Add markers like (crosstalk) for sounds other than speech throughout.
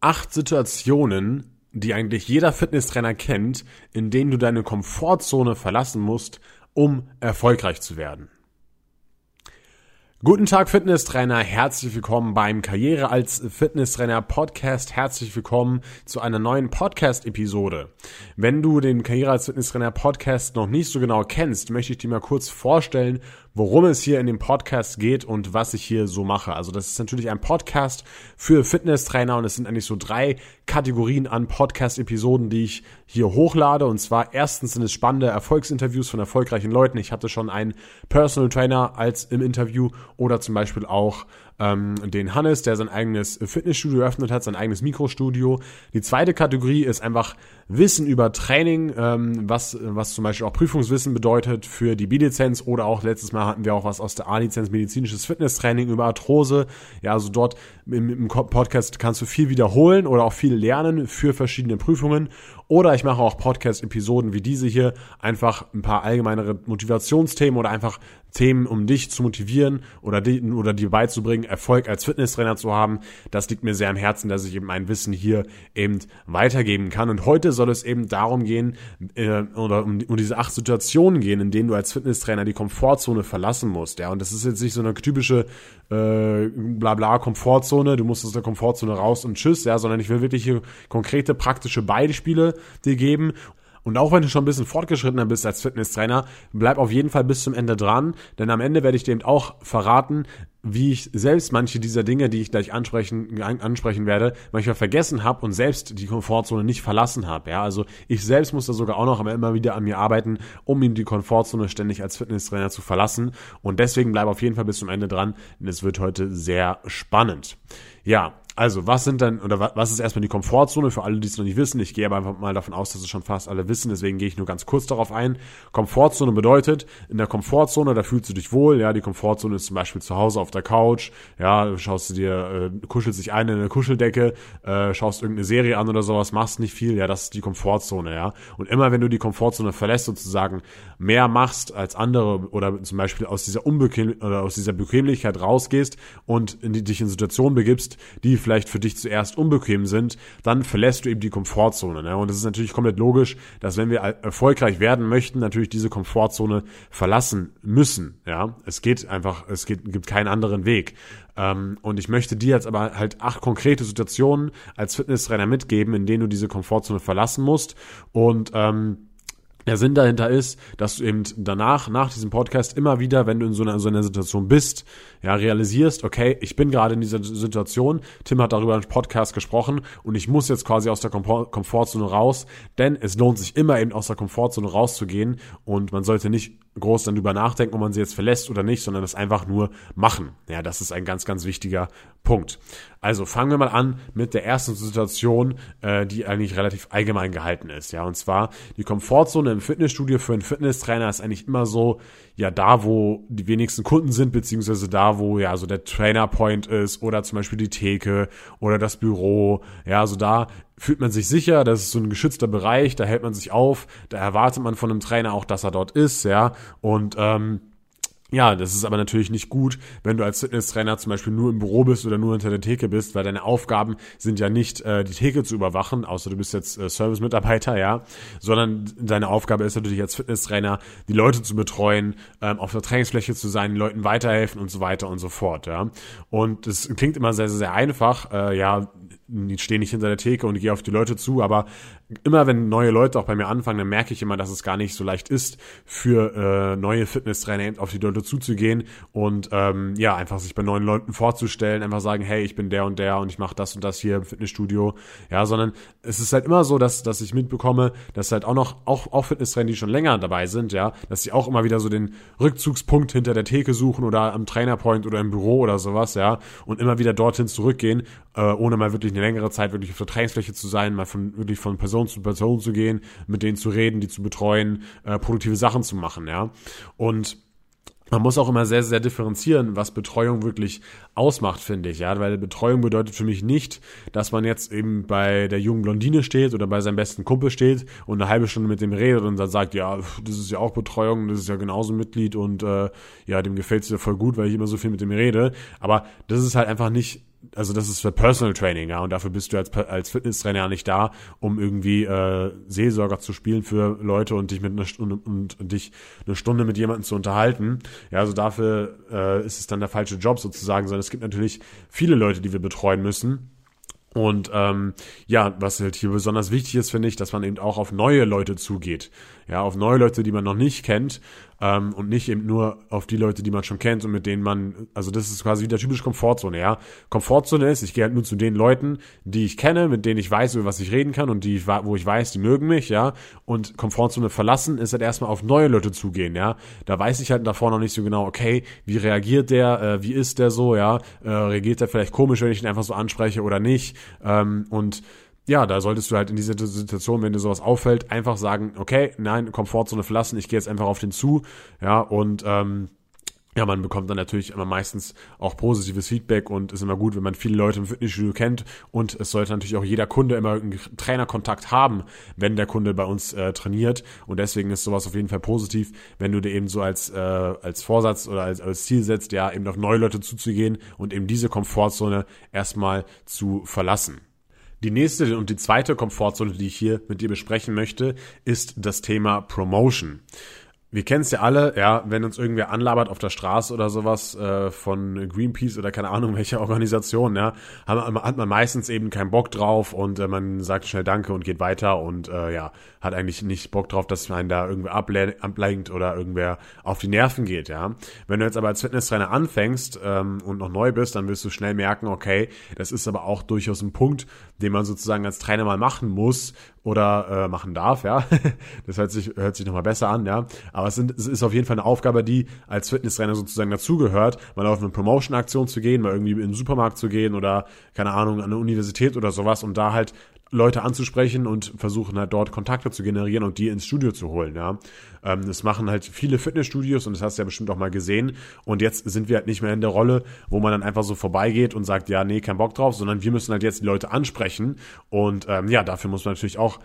acht Situationen, die eigentlich jeder Fitnesstrainer kennt, in denen du deine Komfortzone verlassen musst, um erfolgreich zu werden. Guten Tag Fitnesstrainer, herzlich willkommen beim Karriere als Fitnesstrainer Podcast. Herzlich willkommen zu einer neuen Podcast Episode. Wenn du den Karriere als Fitnesstrainer Podcast noch nicht so genau kennst, möchte ich dir mal kurz vorstellen, worum es hier in dem Podcast geht und was ich hier so mache. Also das ist natürlich ein Podcast für Fitnesstrainer und es sind eigentlich so drei Kategorien an Podcast-Episoden, die ich hier hochlade. Und zwar erstens sind es spannende Erfolgsinterviews von erfolgreichen Leuten. Ich hatte schon einen Personal Trainer als im Interview oder zum Beispiel auch ähm, den Hannes, der sein eigenes Fitnessstudio eröffnet hat, sein eigenes Mikrostudio. Die zweite Kategorie ist einfach Wissen über Training, ähm, was, was zum Beispiel auch Prüfungswissen bedeutet für die B-Lizenz oder auch letztes Mal hatten wir auch was aus der A-Lizenz medizinisches Fitnesstraining über Arthrose. Ja, also dort im, im Podcast kannst du viel wiederholen oder auch viel lernen für verschiedene Prüfungen. Oder ich mache auch Podcast-Episoden wie diese hier, einfach ein paar allgemeinere Motivationsthemen oder einfach Themen, um dich zu motivieren oder, die, oder dir beizubringen, Erfolg als Fitnesstrainer zu haben. Das liegt mir sehr am Herzen, dass ich eben mein Wissen hier eben weitergeben kann. Und heute soll es eben darum gehen, äh, oder um, um diese acht Situationen gehen, in denen du als Fitnesstrainer die Komfortzone verlassen musst. Ja, und das ist jetzt nicht so eine typische äh, blabla Komfortzone, du musst aus der Komfortzone raus und tschüss, ja, sondern ich will wirklich hier konkrete praktische Beispiele dir geben. Und auch wenn du schon ein bisschen fortgeschrittener bist als Fitnesstrainer, bleib auf jeden Fall bis zum Ende dran, denn am Ende werde ich dir eben auch verraten, wie ich selbst manche dieser Dinge, die ich gleich ansprechen, ansprechen werde, manchmal vergessen habe und selbst die Komfortzone nicht verlassen habe. Ja, also ich selbst muss da sogar auch noch immer wieder an mir arbeiten, um ihm die Komfortzone ständig als Fitnesstrainer zu verlassen. Und deswegen bleib auf jeden Fall bis zum Ende dran, denn es wird heute sehr spannend. Ja, also, was sind denn, oder was ist erstmal die Komfortzone für alle, die es noch nicht wissen? Ich gehe aber einfach mal davon aus, dass es schon fast alle wissen, deswegen gehe ich nur ganz kurz darauf ein. Komfortzone bedeutet, in der Komfortzone, da fühlst du dich wohl, ja, die Komfortzone ist zum Beispiel zu Hause auf der Couch, ja, schaust du dir, äh, kuschelst dich ein in eine Kuscheldecke, äh, schaust irgendeine Serie an oder sowas, machst nicht viel, ja, das ist die Komfortzone, ja. Und immer wenn du die Komfortzone verlässt, sozusagen mehr machst als andere oder zum Beispiel aus dieser Unbequem oder aus dieser Bequemlichkeit rausgehst und in die, dich in Situationen begibst, die vielleicht vielleicht für dich zuerst unbequem sind, dann verlässt du eben die Komfortzone. Ne? Und es ist natürlich komplett logisch, dass wenn wir erfolgreich werden möchten, natürlich diese Komfortzone verlassen müssen. Ja, es geht einfach, es geht, gibt keinen anderen Weg. Ähm, und ich möchte dir jetzt aber halt acht konkrete Situationen als Fitnesstrainer mitgeben, in denen du diese Komfortzone verlassen musst und ähm, der Sinn dahinter ist, dass du eben danach, nach diesem Podcast immer wieder, wenn du in so einer, so einer Situation bist, ja, realisierst, okay, ich bin gerade in dieser Situation, Tim hat darüber im Podcast gesprochen und ich muss jetzt quasi aus der Komfortzone raus, denn es lohnt sich immer eben aus der Komfortzone rauszugehen und man sollte nicht groß dann drüber nachdenken, ob man sie jetzt verlässt oder nicht, sondern das einfach nur machen. Ja, das ist ein ganz, ganz wichtiger Punkt. Also fangen wir mal an mit der ersten Situation, äh, die eigentlich relativ allgemein gehalten ist. Ja, und zwar die Komfortzone im Fitnessstudio für einen Fitnesstrainer ist eigentlich immer so, ja, da, wo die wenigsten Kunden sind, beziehungsweise da, wo ja so der Trainerpoint ist oder zum Beispiel die Theke oder das Büro. Ja, also da fühlt man sich sicher, das ist so ein geschützter Bereich, da hält man sich auf, da erwartet man von einem Trainer auch, dass er dort ist, ja. Und ähm, ja, das ist aber natürlich nicht gut, wenn du als Fitnesstrainer zum Beispiel nur im Büro bist oder nur hinter der Theke bist, weil deine Aufgaben sind ja nicht, äh, die Theke zu überwachen, außer du bist jetzt äh, Service-Mitarbeiter, ja, sondern deine Aufgabe ist natürlich als Fitnesstrainer, die Leute zu betreuen, ähm, auf der Trainingsfläche zu sein, den Leuten weiterhelfen und so weiter und so fort, ja. Und es klingt immer sehr, sehr, sehr einfach, äh, ja, stehe nicht hinter der Theke und gehe auf die Leute zu, aber immer wenn neue Leute auch bei mir anfangen, dann merke ich immer, dass es gar nicht so leicht ist, für äh, neue Fitnesstrainer auf die Leute zuzugehen und ähm, ja, einfach sich bei neuen Leuten vorzustellen, einfach sagen, hey, ich bin der und der und ich mache das und das hier im Fitnessstudio, ja, sondern es ist halt immer so, dass, dass ich mitbekomme, dass halt auch noch, auch, auch Fitnesstrainer, die schon länger dabei sind, ja, dass sie auch immer wieder so den Rückzugspunkt hinter der Theke suchen oder am Trainerpoint oder im Büro oder sowas, ja, und immer wieder dorthin zurückgehen, äh, ohne mal wirklich eine längere Zeit wirklich auf der Trainingsfläche zu sein, mal von wirklich von Person Person zu Person zu gehen, mit denen zu reden, die zu betreuen, äh, produktive Sachen zu machen, ja. Und man muss auch immer sehr, sehr differenzieren, was Betreuung wirklich ausmacht, finde ich, ja, weil Betreuung bedeutet für mich nicht, dass man jetzt eben bei der jungen Blondine steht oder bei seinem besten Kumpel steht und eine halbe Stunde mit dem redet und dann sagt, ja, das ist ja auch Betreuung, das ist ja genauso Mitglied und äh, ja, dem gefällt es ja voll gut, weil ich immer so viel mit dem rede. Aber das ist halt einfach nicht also das ist für Personal Training, ja, und dafür bist du als, als Fitnesstrainer nicht da, um irgendwie äh, Seelsorger zu spielen für Leute und dich mit einer Stunde und, und dich eine Stunde mit jemandem zu unterhalten. Ja, also dafür äh, ist es dann der falsche Job sozusagen, sondern es gibt natürlich viele Leute, die wir betreuen müssen. Und ähm, ja, was halt hier besonders wichtig ist, finde ich, dass man eben auch auf neue Leute zugeht. Ja, auf neue Leute, die man noch nicht kennt ähm, und nicht eben nur auf die Leute, die man schon kennt und mit denen man, also das ist quasi wieder typisch Komfortzone, ja. Komfortzone ist, ich gehe halt nur zu den Leuten, die ich kenne, mit denen ich weiß, über was ich reden kann und die, wo ich weiß, die mögen mich, ja. Und Komfortzone verlassen ist halt erstmal auf neue Leute zugehen, ja. Da weiß ich halt davor noch nicht so genau, okay, wie reagiert der, äh, wie ist der so, ja. Äh, reagiert der vielleicht komisch, wenn ich ihn einfach so anspreche oder nicht. Ähm, und ja, da solltest du halt in dieser Situation, wenn dir sowas auffällt, einfach sagen, okay, nein, Komfortzone verlassen, ich gehe jetzt einfach auf den zu, ja, und ähm, ja, man bekommt dann natürlich immer meistens auch positives Feedback und ist immer gut, wenn man viele Leute im Fitnessstudio kennt. Und es sollte natürlich auch jeder Kunde immer einen Trainerkontakt haben, wenn der Kunde bei uns äh, trainiert. Und deswegen ist sowas auf jeden Fall positiv, wenn du dir eben so als, äh, als Vorsatz oder als, als Ziel setzt, ja, eben auf neue Leute zuzugehen und eben diese Komfortzone erstmal zu verlassen. Die nächste und die zweite Komfortzone, die ich hier mit dir besprechen möchte, ist das Thema Promotion wir kennen es ja alle, ja, wenn uns irgendwer anlabert auf der Straße oder sowas äh, von Greenpeace oder keine Ahnung (laughs) welcher Organisation, ja, hat man, meistens eben keinen Bock drauf und äh, man sagt schnell Danke und geht weiter und äh, ja, hat eigentlich nicht Bock drauf, dass man da irgendwer ablenkt oder irgendwer auf die Nerven geht, ja. Wenn du jetzt aber als Fitnesstrainer anfängst ähm, und noch neu bist, dann wirst du schnell merken, okay, das ist aber auch durchaus ein Punkt, den man sozusagen als Trainer mal machen muss oder äh, machen darf, ja. (laughs) das hört sich, hört sich nochmal besser an, ja. Aber es, sind, es ist auf jeden Fall eine Aufgabe, die als Fitnesstrainer sozusagen dazugehört, mal auf eine Promotion-Aktion zu gehen, mal irgendwie in den Supermarkt zu gehen oder, keine Ahnung, an eine Universität oder sowas und da halt Leute anzusprechen und versuchen halt dort Kontakte zu generieren und die ins Studio zu holen, ja. Ähm, das machen halt viele Fitnessstudios und das hast du ja bestimmt auch mal gesehen. Und jetzt sind wir halt nicht mehr in der Rolle, wo man dann einfach so vorbeigeht und sagt, ja, nee, kein Bock drauf, sondern wir müssen halt jetzt die Leute ansprechen. Und ähm, ja, dafür muss man natürlich auch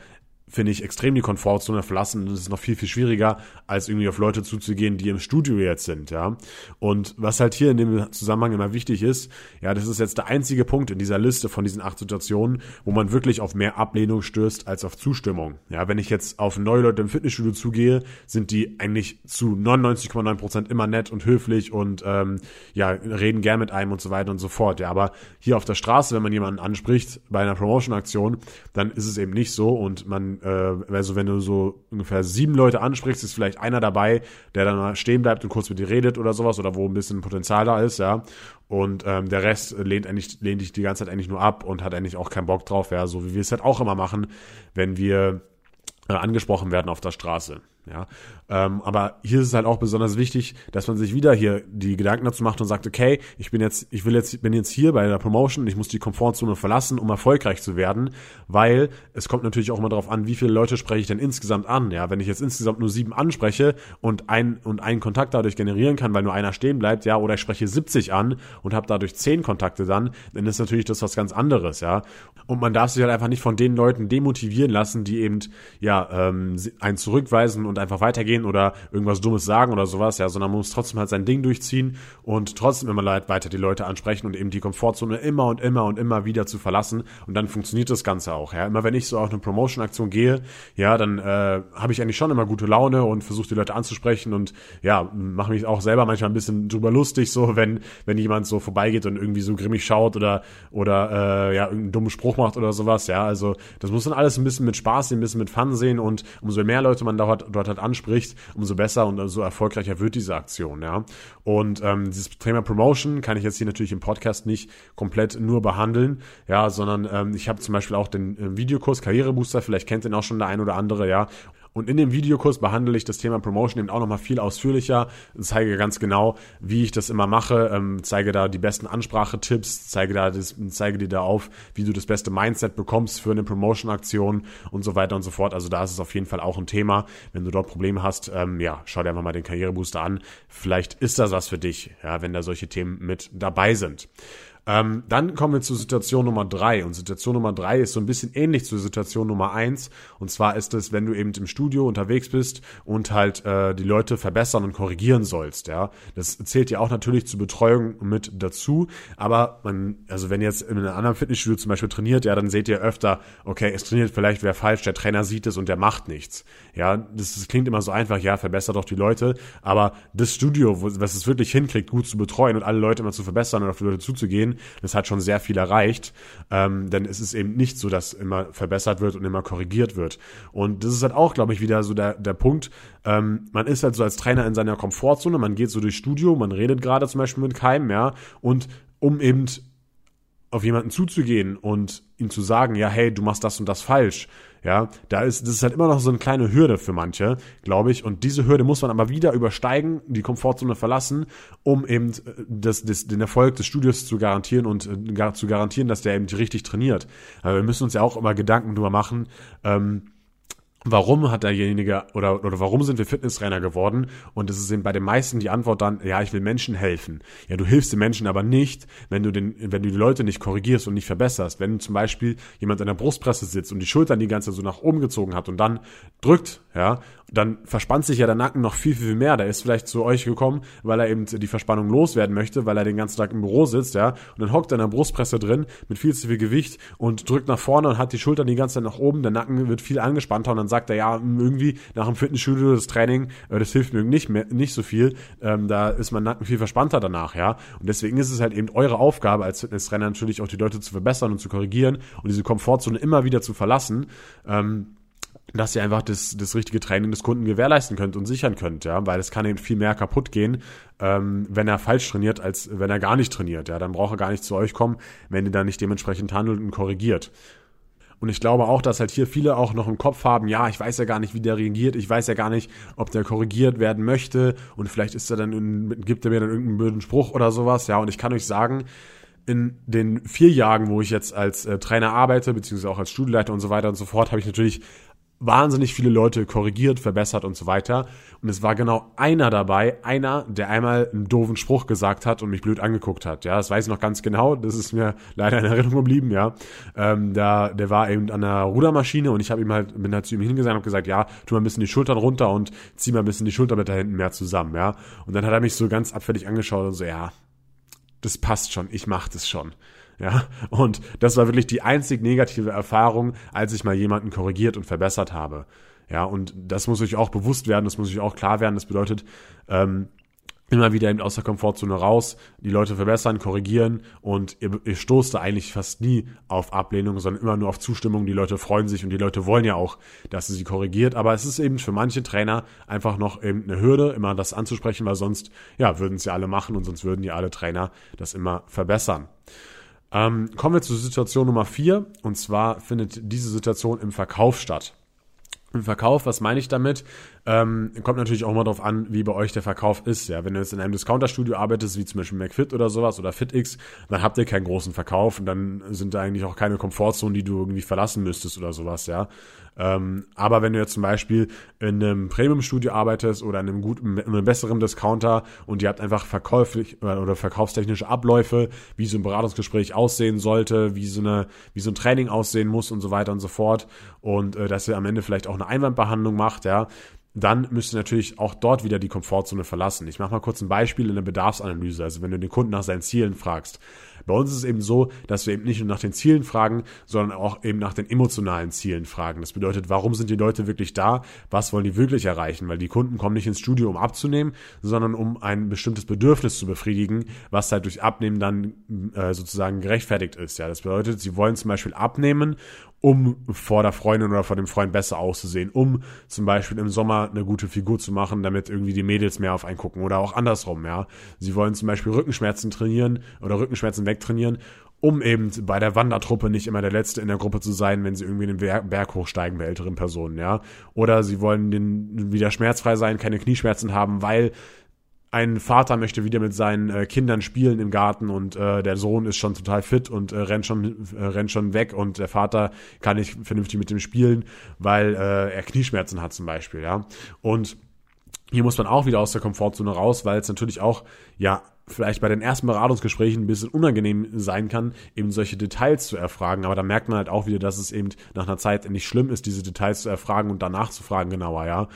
finde ich, extrem die Komfortzone verlassen. Das ist noch viel, viel schwieriger, als irgendwie auf Leute zuzugehen, die im Studio jetzt sind, ja. Und was halt hier in dem Zusammenhang immer wichtig ist, ja, das ist jetzt der einzige Punkt in dieser Liste von diesen acht Situationen, wo man wirklich auf mehr Ablehnung stößt als auf Zustimmung. Ja, wenn ich jetzt auf neue Leute im Fitnessstudio zugehe, sind die eigentlich zu 99,9 Prozent immer nett und höflich und, ähm, ja, reden gern mit einem und so weiter und so fort. Ja, aber hier auf der Straße, wenn man jemanden anspricht bei einer Promotion-Aktion, dann ist es eben nicht so und man äh, also wenn du so ungefähr sieben Leute ansprichst, ist vielleicht einer dabei, der dann stehen bleibt und kurz mit dir redet oder sowas oder wo ein bisschen Potenzial da ist, ja. Und ähm, der Rest lehnt eigentlich, lehnt dich die ganze Zeit eigentlich nur ab und hat eigentlich auch keinen Bock drauf, ja, so wie wir es halt auch immer machen, wenn wir äh, angesprochen werden auf der Straße. Ja, ähm, aber hier ist es halt auch besonders wichtig, dass man sich wieder hier die Gedanken dazu macht und sagt, okay, ich bin jetzt, ich will jetzt, bin jetzt hier bei der Promotion, ich muss die Komfortzone verlassen, um erfolgreich zu werden, weil es kommt natürlich auch immer darauf an, wie viele Leute spreche ich denn insgesamt an. Ja, wenn ich jetzt insgesamt nur sieben anspreche und ein und einen Kontakt dadurch generieren kann, weil nur einer stehen bleibt, ja, oder ich spreche 70 an und habe dadurch zehn Kontakte dann, dann ist natürlich das was ganz anderes, ja. Und man darf sich halt einfach nicht von den Leuten demotivieren lassen, die eben ja ähm, einen zurückweisen und und einfach weitergehen oder irgendwas Dummes sagen oder sowas, ja, sondern man muss trotzdem halt sein Ding durchziehen und trotzdem immer weiter die Leute ansprechen und eben die Komfortzone immer und immer und immer wieder zu verlassen und dann funktioniert das Ganze auch, ja. Immer wenn ich so auf eine Promotion-Aktion gehe, ja, dann äh, habe ich eigentlich schon immer gute Laune und versuche die Leute anzusprechen und ja, mache mich auch selber manchmal ein bisschen drüber lustig, so wenn wenn jemand so vorbeigeht und irgendwie so grimmig schaut oder oder äh, ja irgendeinen dummen Spruch macht oder sowas, ja. Also das muss dann alles ein bisschen mit Spaß, ein bisschen mit Fun sehen und umso mehr Leute man dort, dort halt anspricht, umso besser und so erfolgreicher wird diese Aktion, ja. Und ähm, dieses Thema Promotion kann ich jetzt hier natürlich im Podcast nicht komplett nur behandeln, ja, sondern ähm, ich habe zum Beispiel auch den äh, Videokurs Karrierebooster, vielleicht kennt den auch schon der ein oder andere, ja. Und in dem Videokurs behandle ich das Thema Promotion eben auch nochmal viel ausführlicher, zeige ganz genau, wie ich das immer mache, ähm, zeige da die besten Ansprachetipps, zeige da das, zeige dir da auf, wie du das beste Mindset bekommst für eine Promotion-Aktion und so weiter und so fort. Also da ist es auf jeden Fall auch ein Thema. Wenn du dort Probleme hast, ähm, ja, schau dir einfach mal den Karrierebooster an. Vielleicht ist das was für dich, ja, wenn da solche Themen mit dabei sind. Ähm, dann kommen wir zur Situation Nummer drei. Und Situation Nummer drei ist so ein bisschen ähnlich zur Situation Nummer eins. Und zwar ist es, wenn du eben im Studio unterwegs bist und halt äh, die Leute verbessern und korrigieren sollst. Ja, das zählt ja auch natürlich zur Betreuung mit dazu. Aber man, also wenn jetzt in einem anderen Fitnessstudio zum Beispiel trainiert, ja, dann seht ihr öfter, okay, es trainiert vielleicht wer falsch, der Trainer sieht es und der macht nichts. Ja, das, das klingt immer so einfach, ja, verbessert doch die Leute. Aber das Studio, wo, was es wirklich hinkriegt, gut zu betreuen und alle Leute immer zu verbessern und auf die Leute zuzugehen, das hat schon sehr viel erreicht. Ähm, denn es ist eben nicht so, dass immer verbessert wird und immer korrigiert wird. Und das ist halt auch, glaube ich, wieder so der, der Punkt. Ähm, man ist halt so als Trainer in seiner Komfortzone, man geht so durchs Studio, man redet gerade zum Beispiel mit keinem, ja, und um eben auf jemanden zuzugehen und ihm zu sagen, ja, hey, du machst das und das falsch, ja, da ist, das ist halt immer noch so eine kleine Hürde für manche, glaube ich. Und diese Hürde muss man aber wieder übersteigen, die Komfortzone verlassen, um eben äh, das, das, den Erfolg des Studios zu garantieren und äh, zu garantieren, dass der eben richtig trainiert. Aber wir müssen uns ja auch immer Gedanken drüber machen, ähm, warum hat derjenige oder, oder warum sind wir Fitnesstrainer geworden? Und es ist eben bei den meisten die Antwort dann, ja, ich will Menschen helfen. Ja, du hilfst den Menschen aber nicht, wenn du den, wenn du die Leute nicht korrigierst und nicht verbesserst. Wenn zum Beispiel jemand in der Brustpresse sitzt und die Schultern die ganze Zeit so nach oben gezogen hat und dann drückt, ja, dann verspannt sich ja der Nacken noch viel, viel mehr. Der ist vielleicht zu euch gekommen, weil er eben die Verspannung loswerden möchte, weil er den ganzen Tag im Büro sitzt, ja, und dann hockt er in der Brustpresse drin mit viel zu viel Gewicht und drückt nach vorne und hat die Schultern die ganze Zeit nach oben, der Nacken wird viel angespannter und dann sagt er, ja, irgendwie nach dem Fitnessstudio das Training, äh, das hilft mir nicht mehr, nicht so viel. Ähm, da ist mein Nacken viel verspannter danach, ja. Und deswegen ist es halt eben eure Aufgabe als Fitnesstrainer natürlich auch die Leute zu verbessern und zu korrigieren und diese Komfortzone immer wieder zu verlassen. Ähm, dass ihr einfach das, das richtige Training des Kunden gewährleisten könnt und sichern könnt, ja, weil es kann eben viel mehr kaputt gehen, ähm, wenn er falsch trainiert, als wenn er gar nicht trainiert, ja, dann braucht er gar nicht zu euch kommen, wenn ihr da nicht dementsprechend handelt und korrigiert. Und ich glaube auch, dass halt hier viele auch noch im Kopf haben, ja, ich weiß ja gar nicht, wie der reagiert, ich weiß ja gar nicht, ob der korrigiert werden möchte und vielleicht ist er dann, gibt er mir dann irgendeinen blöden Spruch oder sowas, ja, und ich kann euch sagen, in den vier Jahren, wo ich jetzt als äh, Trainer arbeite, beziehungsweise auch als Studieleiter und so weiter und so fort, habe ich natürlich wahnsinnig viele Leute korrigiert, verbessert und so weiter. Und es war genau einer dabei, einer, der einmal einen doofen Spruch gesagt hat und mich blöd angeguckt hat. Ja, das weiß ich noch ganz genau. Das ist mir (laughs) leider in Erinnerung geblieben. Ja, ähm, da, der war eben an der Rudermaschine und ich habe ihm halt bin halt zu ihm hingesagt und gesagt, ja, tu mal ein bisschen die Schultern runter und zieh mal ein bisschen die Schulterblätter hinten mehr zusammen. Ja, und dann hat er mich so ganz abfällig angeschaut und so, ja, das passt schon, ich mach das schon. Ja, und das war wirklich die einzig negative Erfahrung, als ich mal jemanden korrigiert und verbessert habe. Ja, und das muss euch auch bewusst werden, das muss euch auch klar werden. Das bedeutet, ähm, immer wieder eben aus der Komfortzone raus, die Leute verbessern, korrigieren und ihr, ihr stoßt da eigentlich fast nie auf Ablehnung, sondern immer nur auf Zustimmung. Die Leute freuen sich und die Leute wollen ja auch, dass sie sie korrigiert. Aber es ist eben für manche Trainer einfach noch eben eine Hürde, immer das anzusprechen, weil sonst, ja, würden ja alle machen und sonst würden ja alle Trainer das immer verbessern. Ähm, kommen wir zur Situation Nummer vier. Und zwar findet diese Situation im Verkauf statt. Im Verkauf, was meine ich damit? Ähm, kommt natürlich auch mal darauf an, wie bei euch der Verkauf ist. Ja, wenn du jetzt in einem Discounter-Studio arbeitest, wie zum Beispiel McFit oder sowas oder FitX, dann habt ihr keinen großen Verkauf und dann sind da eigentlich auch keine Komfortzonen, die du irgendwie verlassen müsstest oder sowas, ja. Ähm, aber wenn du jetzt zum Beispiel in einem Premium-Studio arbeitest oder in einem guten, in einem besseren Discounter und ihr habt einfach verkäuflich äh, oder verkaufstechnische Abläufe, wie so ein Beratungsgespräch aussehen sollte, wie so eine, wie so ein Training aussehen muss und so weiter und so fort und äh, dass ihr am Ende vielleicht auch eine Einwandbehandlung macht, ja, dann müsst ihr natürlich auch dort wieder die Komfortzone verlassen. Ich mache mal kurz ein Beispiel in der Bedarfsanalyse. Also wenn du den Kunden nach seinen Zielen fragst, bei uns ist es eben so, dass wir eben nicht nur nach den Zielen fragen, sondern auch eben nach den emotionalen Zielen fragen. Das bedeutet, warum sind die Leute wirklich da? Was wollen die wirklich erreichen? Weil die Kunden kommen nicht ins Studio, um abzunehmen, sondern um ein bestimmtes Bedürfnis zu befriedigen, was halt durch Abnehmen dann äh, sozusagen gerechtfertigt ist. Ja, das bedeutet, sie wollen zum Beispiel abnehmen, um vor der Freundin oder vor dem Freund besser auszusehen, um zum Beispiel im Sommer eine gute Figur zu machen, damit irgendwie die Mädels mehr auf einen gucken oder auch andersrum, ja. Sie wollen zum Beispiel Rückenschmerzen trainieren oder Rückenschmerzen wegtrainieren, um eben bei der Wandertruppe nicht immer der Letzte in der Gruppe zu sein, wenn sie irgendwie den Berg hochsteigen bei älteren Personen, ja. Oder sie wollen den, wieder schmerzfrei sein, keine Knieschmerzen haben, weil ein Vater möchte wieder mit seinen äh, Kindern spielen im Garten und äh, der Sohn ist schon total fit und äh, rennt schon äh, rennt schon weg und der Vater kann nicht vernünftig mit dem spielen, weil äh, er Knieschmerzen hat zum Beispiel, ja. Und hier muss man auch wieder aus der Komfortzone raus, weil es natürlich auch ja vielleicht bei den ersten Beratungsgesprächen ein bisschen unangenehm sein kann, eben solche Details zu erfragen. Aber da merkt man halt auch wieder, dass es eben nach einer Zeit nicht schlimm ist, diese Details zu erfragen und danach zu fragen genauer, ja.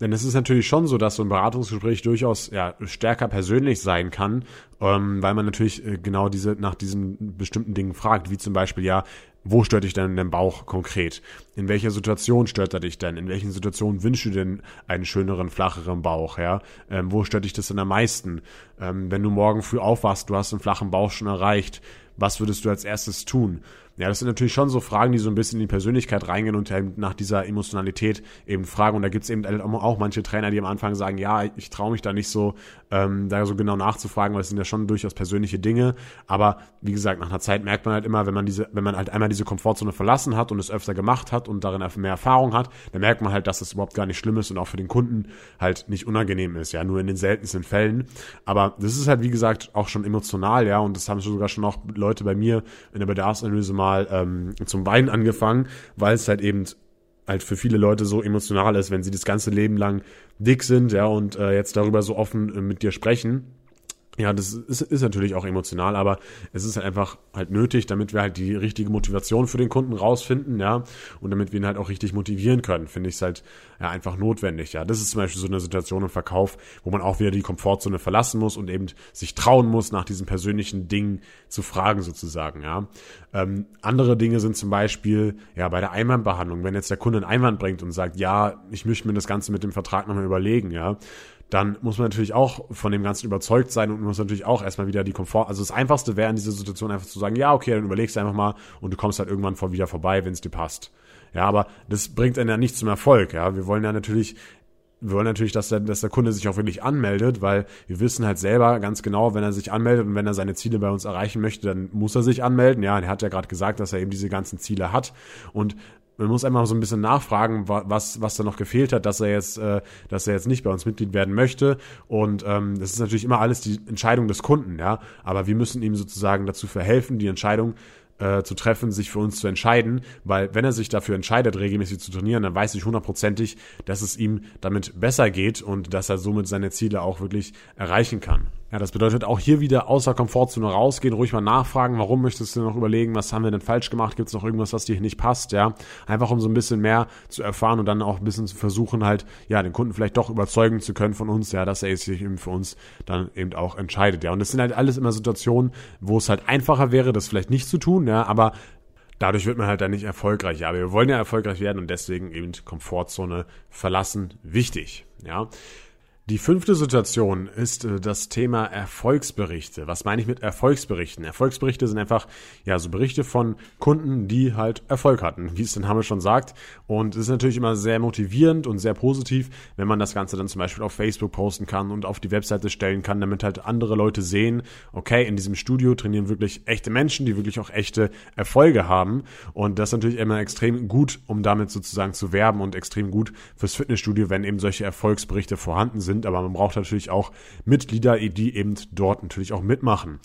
Denn es ist natürlich schon so, dass so ein Beratungsgespräch durchaus ja, stärker persönlich sein kann, ähm, weil man natürlich äh, genau diese nach diesen bestimmten Dingen fragt, wie zum Beispiel ja, wo stört dich denn dein Bauch konkret? In welcher Situation stört er dich denn? In welchen Situationen wünschst du denn einen schöneren, flacheren Bauch? Ja, ähm, wo stört dich das denn am meisten? Ähm, wenn du morgen früh aufwachst, du hast einen flachen Bauch schon erreicht, was würdest du als erstes tun? Ja, das sind natürlich schon so Fragen, die so ein bisschen in die Persönlichkeit reingehen und eben nach dieser Emotionalität eben fragen. Und da gibt es eben auch manche Trainer, die am Anfang sagen, ja, ich traue mich da nicht so, ähm, da so genau nachzufragen, weil es sind ja schon durchaus persönliche Dinge. Aber wie gesagt, nach einer Zeit merkt man halt immer, wenn man diese, wenn man halt einmal diese Komfortzone verlassen hat und es öfter gemacht hat und darin mehr Erfahrung hat, dann merkt man halt, dass es überhaupt gar nicht schlimm ist und auch für den Kunden halt nicht unangenehm ist, ja, nur in den seltensten Fällen. Aber das ist halt, wie gesagt, auch schon emotional, ja, und das haben sogar schon auch Leute bei mir in der Bedarfsanalyse mal mal ähm, zum Weinen angefangen, weil es halt eben halt für viele Leute so emotional ist, wenn sie das ganze Leben lang dick sind, ja, und äh, jetzt darüber so offen äh, mit dir sprechen ja, das ist, ist natürlich auch emotional, aber es ist halt einfach halt nötig, damit wir halt die richtige Motivation für den Kunden rausfinden, ja, und damit wir ihn halt auch richtig motivieren können, finde ich es halt ja einfach notwendig, ja. Das ist zum Beispiel so eine Situation im Verkauf, wo man auch wieder die Komfortzone verlassen muss und eben sich trauen muss, nach diesen persönlichen Dingen zu fragen sozusagen, ja. Ähm, andere Dinge sind zum Beispiel, ja, bei der Einwandbehandlung, wenn jetzt der Kunde einen Einwand bringt und sagt, ja, ich möchte mir das Ganze mit dem Vertrag nochmal überlegen, ja, dann muss man natürlich auch von dem Ganzen überzeugt sein und muss natürlich auch erstmal wieder die Komfort, also das Einfachste wäre in dieser Situation einfach zu sagen, ja, okay, dann überlegst du einfach mal und du kommst halt irgendwann vor wieder vorbei, wenn es dir passt. Ja, aber das bringt einen ja nicht zum Erfolg, ja. Wir wollen ja natürlich, wir wollen natürlich, dass der, dass der Kunde sich auch wirklich anmeldet, weil wir wissen halt selber ganz genau, wenn er sich anmeldet und wenn er seine Ziele bei uns erreichen möchte, dann muss er sich anmelden. Ja, er hat ja gerade gesagt, dass er eben diese ganzen Ziele hat. Und man muss einfach so ein bisschen nachfragen, was, was da noch gefehlt hat, dass er jetzt, äh, dass er jetzt nicht bei uns Mitglied werden möchte. Und ähm, das ist natürlich immer alles die Entscheidung des Kunden, ja. Aber wir müssen ihm sozusagen dazu verhelfen, die Entscheidung äh, zu treffen, sich für uns zu entscheiden, weil wenn er sich dafür entscheidet, regelmäßig zu trainieren, dann weiß ich hundertprozentig, dass es ihm damit besser geht und dass er somit seine Ziele auch wirklich erreichen kann. Ja, das bedeutet auch hier wieder außer Komfortzone rausgehen, ruhig mal nachfragen, warum möchtest du noch überlegen, was haben wir denn falsch gemacht, gibt es noch irgendwas, was dir nicht passt, ja. Einfach um so ein bisschen mehr zu erfahren und dann auch ein bisschen zu versuchen, halt, ja, den Kunden vielleicht doch überzeugen zu können von uns, ja, dass er sich eben für uns dann eben auch entscheidet, ja. Und das sind halt alles immer Situationen, wo es halt einfacher wäre, das vielleicht nicht zu tun, ja, aber dadurch wird man halt dann nicht erfolgreich. Ja, aber wir wollen ja erfolgreich werden und deswegen eben Komfortzone verlassen wichtig, ja. Die fünfte Situation ist äh, das Thema Erfolgsberichte. Was meine ich mit Erfolgsberichten? Erfolgsberichte sind einfach ja so Berichte von Kunden, die halt Erfolg hatten, wie es der Name schon sagt. Und es ist natürlich immer sehr motivierend und sehr positiv, wenn man das Ganze dann zum Beispiel auf Facebook posten kann und auf die Webseite stellen kann, damit halt andere Leute sehen, okay, in diesem Studio trainieren wirklich echte Menschen, die wirklich auch echte Erfolge haben. Und das ist natürlich immer extrem gut, um damit sozusagen zu werben und extrem gut fürs Fitnessstudio, wenn eben solche Erfolgsberichte vorhanden sind sind, aber man braucht natürlich auch Mitglieder, die eben dort natürlich auch mitmachen.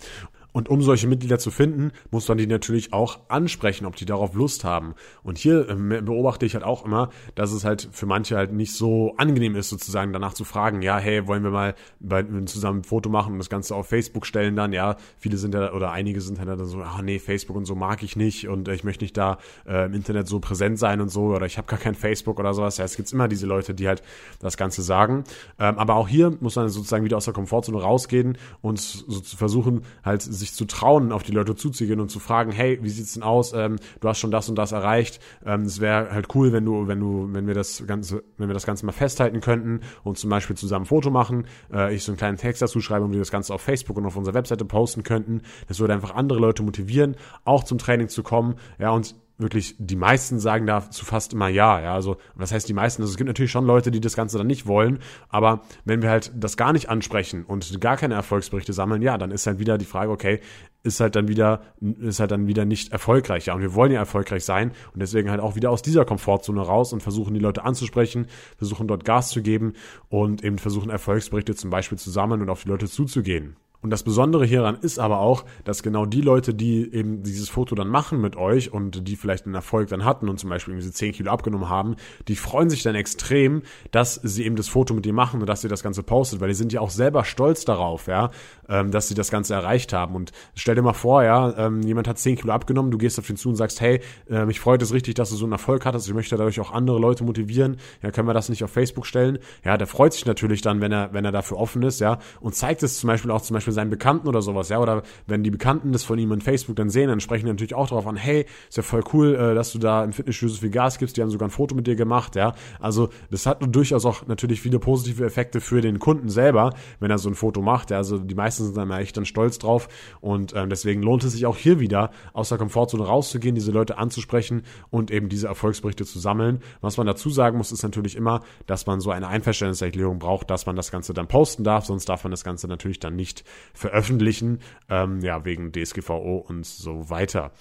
Und um solche Mitglieder zu finden, muss man die natürlich auch ansprechen, ob die darauf Lust haben. Und hier ähm, beobachte ich halt auch immer, dass es halt für manche halt nicht so angenehm ist, sozusagen danach zu fragen, ja, hey, wollen wir mal bei, zusammen ein Foto machen und das Ganze auf Facebook stellen dann, ja, viele sind ja, oder einige sind halt dann so, ah nee, Facebook und so mag ich nicht und ich möchte nicht da äh, im Internet so präsent sein und so oder ich habe gar kein Facebook oder sowas. Ja, es gibt immer diese Leute, die halt das Ganze sagen. Ähm, aber auch hier muss man sozusagen wieder aus der Komfortzone rausgehen und so zu versuchen, halt sich sich zu trauen, auf die Leute zuzugehen und zu fragen, hey, wie sieht's denn aus? Ähm, du hast schon das und das erreicht. Ähm, es wäre halt cool, wenn du, wenn du, wenn wir das Ganze, wenn wir das Ganze mal festhalten könnten und zum Beispiel zusammen ein Foto machen, äh, ich so einen kleinen Text dazu schreibe und wir das Ganze auf Facebook und auf unserer Webseite posten könnten. Das würde einfach andere Leute motivieren, auch zum Training zu kommen. Ja, und wirklich die meisten sagen dazu fast immer ja. Ja, also was heißt die meisten? Also es gibt natürlich schon Leute, die das Ganze dann nicht wollen, aber wenn wir halt das gar nicht ansprechen und gar keine Erfolgsberichte sammeln, ja, dann ist halt wieder die Frage, okay, ist halt dann wieder, ist halt dann wieder nicht erfolgreich. Ja, und wir wollen ja erfolgreich sein und deswegen halt auch wieder aus dieser Komfortzone raus und versuchen die Leute anzusprechen, versuchen dort Gas zu geben und eben versuchen Erfolgsberichte zum Beispiel zu sammeln und auf die Leute zuzugehen. Und das Besondere hieran ist aber auch, dass genau die Leute, die eben dieses Foto dann machen mit euch und die vielleicht einen Erfolg dann hatten und zum Beispiel diese 10 Kilo abgenommen haben, die freuen sich dann extrem, dass sie eben das Foto mit dir machen und dass sie das Ganze postet, weil die sind ja auch selber stolz darauf, ja, ähm, dass sie das Ganze erreicht haben. Und stell dir mal vor, ja, ähm, jemand hat 10 Kilo abgenommen, du gehst auf ihn zu und sagst, hey, äh, mich freut es richtig, dass du so einen Erfolg hattest, ich möchte dadurch auch andere Leute motivieren, ja, können wir das nicht auf Facebook stellen? Ja, der freut sich natürlich dann, wenn er, wenn er dafür offen ist, ja, und zeigt es zum Beispiel auch zum Beispiel seinen Bekannten oder sowas, ja, oder wenn die Bekannten das von ihm in Facebook dann sehen, dann sprechen die natürlich auch darauf an, hey, ist ja voll cool, äh, dass du da im Fitnessstudio so viel Gas gibst, die haben sogar ein Foto mit dir gemacht, ja, also das hat durchaus auch natürlich viele positive Effekte für den Kunden selber, wenn er so ein Foto macht, ja, also die meisten sind dann echt dann stolz drauf und ähm, deswegen lohnt es sich auch hier wieder aus der Komfortzone rauszugehen, diese Leute anzusprechen und eben diese Erfolgsberichte zu sammeln. Was man dazu sagen muss, ist natürlich immer, dass man so eine Einverständniserklärung braucht, dass man das Ganze dann posten darf, sonst darf man das Ganze natürlich dann nicht veröffentlichen, ähm, ja, wegen DSGVO und so weiter.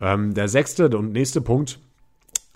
Ähm, der sechste und nächste Punkt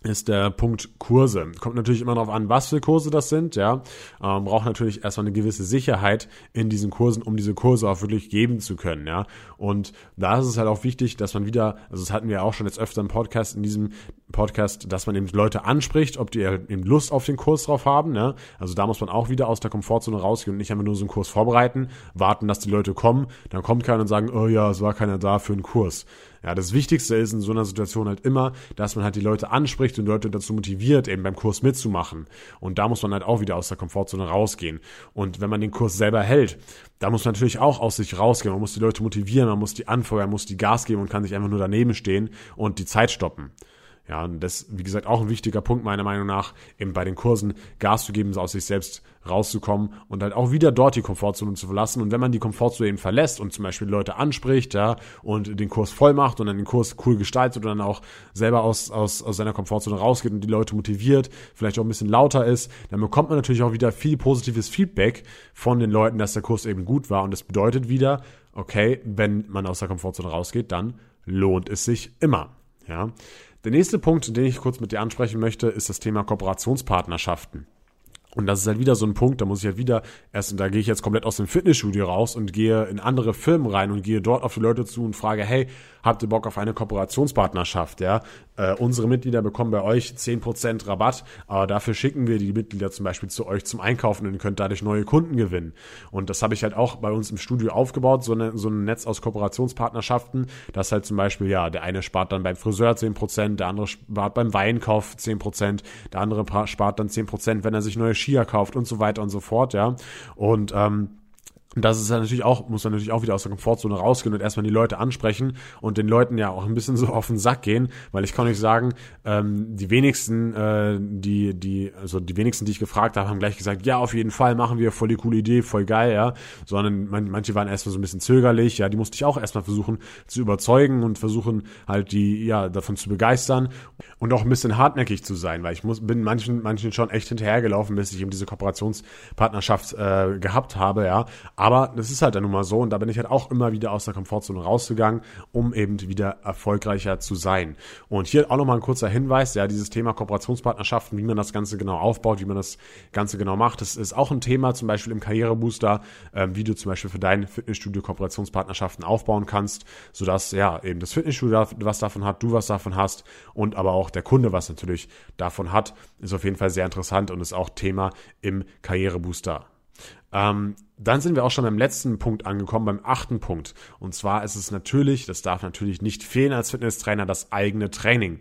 ist der Punkt Kurse. Kommt natürlich immer darauf an, was für Kurse das sind, ja. Ähm, braucht natürlich erstmal eine gewisse Sicherheit in diesen Kursen, um diese Kurse auch wirklich geben zu können, ja. Und da ist es halt auch wichtig, dass man wieder, also das hatten wir auch schon jetzt öfter im Podcast, in diesem Podcast, dass man eben Leute anspricht, ob die eben Lust auf den Kurs drauf haben, ne. Also da muss man auch wieder aus der Komfortzone rausgehen und nicht einfach nur so einen Kurs vorbereiten, warten, dass die Leute kommen, dann kommt keiner und sagen, oh ja, es war keiner da für einen Kurs. Ja, das Wichtigste ist in so einer Situation halt immer, dass man halt die Leute anspricht und Leute dazu motiviert, eben beim Kurs mitzumachen. Und da muss man halt auch wieder aus der Komfortzone rausgehen. Und wenn man den Kurs selber hält, da muss man natürlich auch aus sich rausgehen. Man muss die Leute motivieren, man muss die anfeuern, muss die Gas geben und kann sich einfach nur daneben stehen und die Zeit stoppen. Ja, und das, wie gesagt, auch ein wichtiger Punkt meiner Meinung nach, eben bei den Kursen Gas zu geben, aus sich selbst rauszukommen und halt auch wieder dort die Komfortzone zu verlassen. Und wenn man die Komfortzone eben verlässt und zum Beispiel Leute anspricht, ja, und den Kurs voll macht und dann den Kurs cool gestaltet und dann auch selber aus, aus, aus seiner Komfortzone rausgeht und die Leute motiviert, vielleicht auch ein bisschen lauter ist, dann bekommt man natürlich auch wieder viel positives Feedback von den Leuten, dass der Kurs eben gut war. Und das bedeutet wieder, okay, wenn man aus der Komfortzone rausgeht, dann lohnt es sich immer. Ja. Der nächste Punkt, den ich kurz mit dir ansprechen möchte, ist das Thema Kooperationspartnerschaften. Und das ist halt wieder so ein Punkt, da muss ich halt wieder erst, da gehe ich jetzt komplett aus dem Fitnessstudio raus und gehe in andere Firmen rein und gehe dort auf die Leute zu und frage, hey, habt ihr Bock auf eine Kooperationspartnerschaft, ja? Äh, unsere Mitglieder bekommen bei euch zehn Prozent Rabatt, aber dafür schicken wir die Mitglieder zum Beispiel zu euch zum Einkaufen und könnt dadurch neue Kunden gewinnen. Und das habe ich halt auch bei uns im Studio aufgebaut, so, eine, so ein Netz aus Kooperationspartnerschaften, dass halt zum Beispiel, ja, der eine spart dann beim Friseur zehn Prozent, der andere spart beim Weinkauf zehn Prozent, der andere spart dann zehn Prozent, wenn er sich neue Skier kauft und so weiter und so fort, ja. Und ähm, und das ist ja natürlich auch, muss man natürlich auch wieder aus der Komfortzone rausgehen und erstmal die Leute ansprechen und den Leuten ja auch ein bisschen (laughs) so auf den Sack gehen, weil ich kann euch sagen, ähm, die wenigsten, äh, die, die, also die wenigsten, die ich gefragt habe, haben gleich gesagt, ja, auf jeden Fall machen wir, voll die coole Idee, voll geil, ja. Sondern man, manche waren erstmal so ein bisschen zögerlich, ja, die musste ich auch erstmal versuchen zu überzeugen und versuchen halt die, ja, davon zu begeistern und auch ein bisschen hartnäckig zu sein, weil ich muss, bin manchen, manchen schon echt hinterhergelaufen, bis ich eben diese Kooperationspartnerschaft äh, gehabt habe, ja aber das ist halt dann nun mal so und da bin ich halt auch immer wieder aus der Komfortzone rausgegangen, um eben wieder erfolgreicher zu sein. Und hier auch nochmal ein kurzer Hinweis, ja, dieses Thema Kooperationspartnerschaften, wie man das Ganze genau aufbaut, wie man das Ganze genau macht, das ist auch ein Thema, zum Beispiel im Karrierebooster, ähm, wie du zum Beispiel für dein Fitnessstudio Kooperationspartnerschaften aufbauen kannst, sodass ja eben das Fitnessstudio was davon hat, du was davon hast und aber auch der Kunde was natürlich davon hat, ist auf jeden Fall sehr interessant und ist auch Thema im Karrierebooster. Ähm, dann sind wir auch schon beim letzten Punkt angekommen, beim achten Punkt. Und zwar ist es natürlich, das darf natürlich nicht fehlen als Fitnesstrainer, das eigene Training.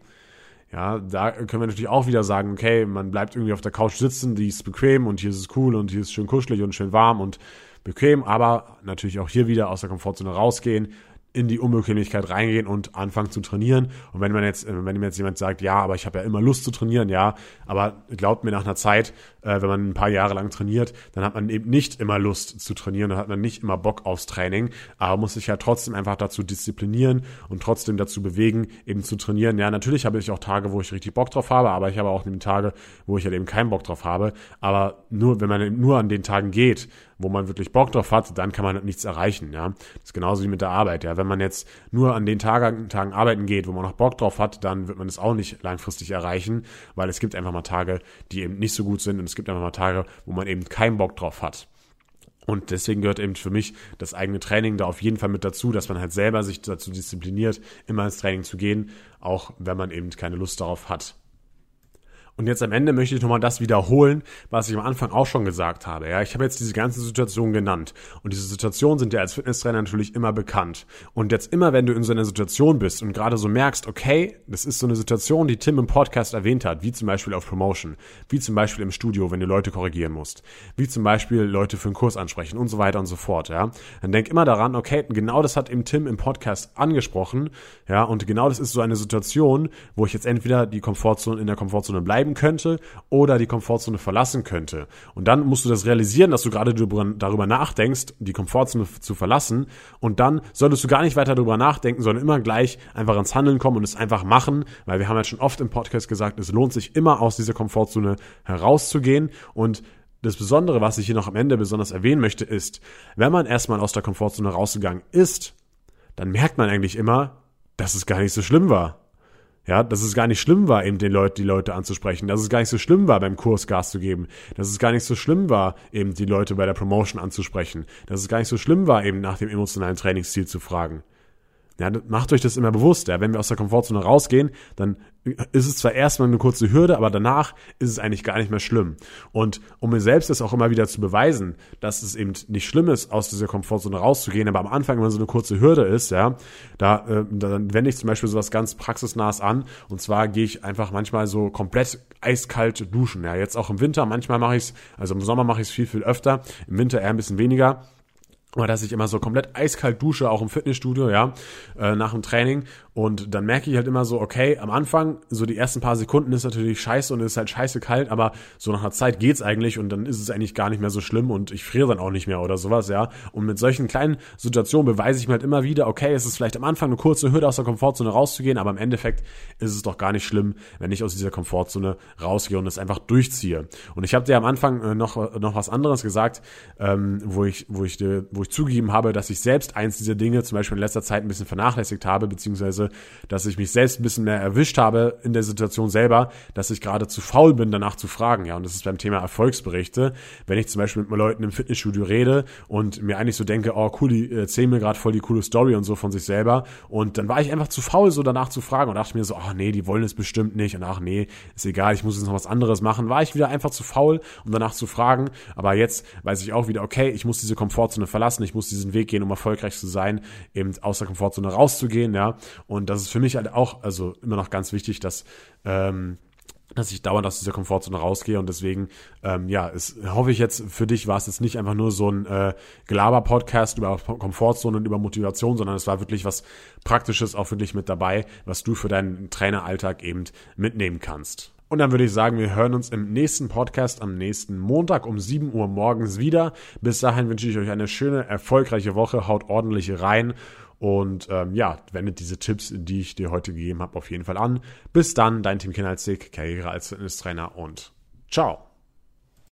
Ja, da können wir natürlich auch wieder sagen, okay, man bleibt irgendwie auf der Couch sitzen, die ist bequem und hier ist es cool und hier ist es schön kuschelig und schön warm und bequem, aber natürlich auch hier wieder aus der Komfortzone rausgehen, in die Unbequemlichkeit reingehen und anfangen zu trainieren. Und wenn man jetzt, wenn mir jetzt jemand sagt, ja, aber ich habe ja immer Lust zu trainieren, ja, aber glaubt mir nach einer Zeit, äh, wenn man ein paar Jahre lang trainiert, dann hat man eben nicht immer Lust zu trainieren, dann hat man nicht immer Bock aufs Training, aber muss sich ja trotzdem einfach dazu disziplinieren und trotzdem dazu bewegen, eben zu trainieren. Ja, natürlich habe ich auch Tage, wo ich richtig Bock drauf habe, aber ich habe auch Tage, wo ich halt eben keinen Bock drauf habe. Aber nur, wenn man nur an den Tagen geht, wo man wirklich Bock drauf hat, dann kann man nichts erreichen. Ja, das ist genauso wie mit der Arbeit. Ja, wenn man jetzt nur an den Tagen, Tagen arbeiten geht, wo man noch Bock drauf hat, dann wird man es auch nicht langfristig erreichen, weil es gibt einfach mal Tage, die eben nicht so gut sind und es gibt einfach mal Tage, wo man eben keinen Bock drauf hat. Und deswegen gehört eben für mich das eigene Training da auf jeden Fall mit dazu, dass man halt selber sich dazu diszipliniert, immer ins Training zu gehen, auch wenn man eben keine Lust darauf hat. Und jetzt am Ende möchte ich nochmal das wiederholen, was ich am Anfang auch schon gesagt habe. Ja, ich habe jetzt diese ganze Situation genannt. Und diese Situationen sind ja als Fitnesstrainer natürlich immer bekannt. Und jetzt immer, wenn du in so einer Situation bist und gerade so merkst, okay, das ist so eine Situation, die Tim im Podcast erwähnt hat, wie zum Beispiel auf Promotion, wie zum Beispiel im Studio, wenn du Leute korrigieren musst, wie zum Beispiel Leute für einen Kurs ansprechen und so weiter und so fort, ja. Dann denk immer daran, okay, genau das hat eben Tim im Podcast angesprochen, ja, und genau das ist so eine Situation, wo ich jetzt entweder die Komfortzone in der Komfortzone bleibe, bleiben könnte oder die Komfortzone verlassen könnte. Und dann musst du das realisieren, dass du gerade darüber nachdenkst, die Komfortzone zu verlassen. Und dann solltest du gar nicht weiter darüber nachdenken, sondern immer gleich einfach ins Handeln kommen und es einfach machen, weil wir haben ja schon oft im Podcast gesagt, es lohnt sich immer aus dieser Komfortzone herauszugehen und das Besondere, was ich hier noch am Ende besonders erwähnen möchte, ist, wenn man erstmal aus der Komfortzone rausgegangen ist, dann merkt man eigentlich immer, dass es gar nicht so schlimm war. Ja, dass es gar nicht schlimm war, eben den Leuten, die Leute anzusprechen, dass es gar nicht so schlimm war, beim Kurs Gas zu geben, dass es gar nicht so schlimm war, eben die Leute bei der Promotion anzusprechen, dass es gar nicht so schlimm war, eben nach dem emotionalen Trainingsziel zu fragen. Ja, macht euch das immer bewusst. Ja. Wenn wir aus der Komfortzone rausgehen, dann ist es zwar erstmal eine kurze Hürde, aber danach ist es eigentlich gar nicht mehr schlimm. Und um mir selbst das auch immer wieder zu beweisen, dass es eben nicht schlimm ist, aus dieser Komfortzone rauszugehen, aber am Anfang, wenn so eine kurze Hürde ist, ja, da, äh, dann wende ich zum Beispiel sowas ganz praxisnahes an. Und zwar gehe ich einfach manchmal so komplett eiskalt duschen. Ja, jetzt auch im Winter. Manchmal mache ich es, also im Sommer mache ich es viel, viel öfter. Im Winter eher ein bisschen weniger oder dass ich immer so komplett eiskalt dusche, auch im Fitnessstudio, ja, äh, nach dem Training. Und dann merke ich halt immer so, okay, am Anfang, so die ersten paar Sekunden ist natürlich scheiße und ist halt scheiße kalt, aber so nach einer Zeit geht's eigentlich und dann ist es eigentlich gar nicht mehr so schlimm und ich friere dann auch nicht mehr oder sowas, ja. Und mit solchen kleinen Situationen beweise ich mir halt immer wieder, okay, es ist vielleicht am Anfang eine kurze Hürde aus der Komfortzone rauszugehen, aber im Endeffekt ist es doch gar nicht schlimm, wenn ich aus dieser Komfortzone rausgehe und es einfach durchziehe. Und ich habe dir am Anfang äh, noch, noch was anderes gesagt, ähm, wo ich, wo ich, wo ich zugegeben habe, dass ich selbst eins dieser Dinge zum Beispiel in letzter Zeit ein bisschen vernachlässigt habe, beziehungsweise dass ich mich selbst ein bisschen mehr erwischt habe in der Situation selber, dass ich gerade zu faul bin, danach zu fragen. Ja, und das ist beim Thema Erfolgsberichte. Wenn ich zum Beispiel mit Leuten im Fitnessstudio rede und mir eigentlich so denke, oh cool, die erzählen mir gerade voll die coole Story und so von sich selber. Und dann war ich einfach zu faul, so danach zu fragen und dachte mir so, ach nee, die wollen es bestimmt nicht. Und ach nee, ist egal, ich muss jetzt noch was anderes machen. War ich wieder einfach zu faul, um danach zu fragen. Aber jetzt weiß ich auch wieder, okay, ich muss diese Komfortzone verlassen, ich muss diesen Weg gehen, um erfolgreich zu sein, eben aus der Komfortzone rauszugehen, ja. Und das ist für mich halt auch, also immer noch ganz wichtig, dass, ähm, dass ich dauernd aus dieser Komfortzone rausgehe und deswegen, ähm, ja, es, hoffe ich jetzt für dich war es jetzt nicht einfach nur so ein äh, Gelaber-Podcast über Komfortzone und über Motivation, sondern es war wirklich was Praktisches auch wirklich mit dabei, was du für deinen Traineralltag eben mitnehmen kannst. Und dann würde ich sagen, wir hören uns im nächsten Podcast am nächsten Montag um 7 Uhr morgens wieder. Bis dahin wünsche ich euch eine schöne, erfolgreiche Woche. Haut ordentlich rein und ähm, ja, wendet diese Tipps, die ich dir heute gegeben habe, auf jeden Fall an. Bis dann, dein Tim Kinalzig, Karriere als Fitnesstrainer und ciao.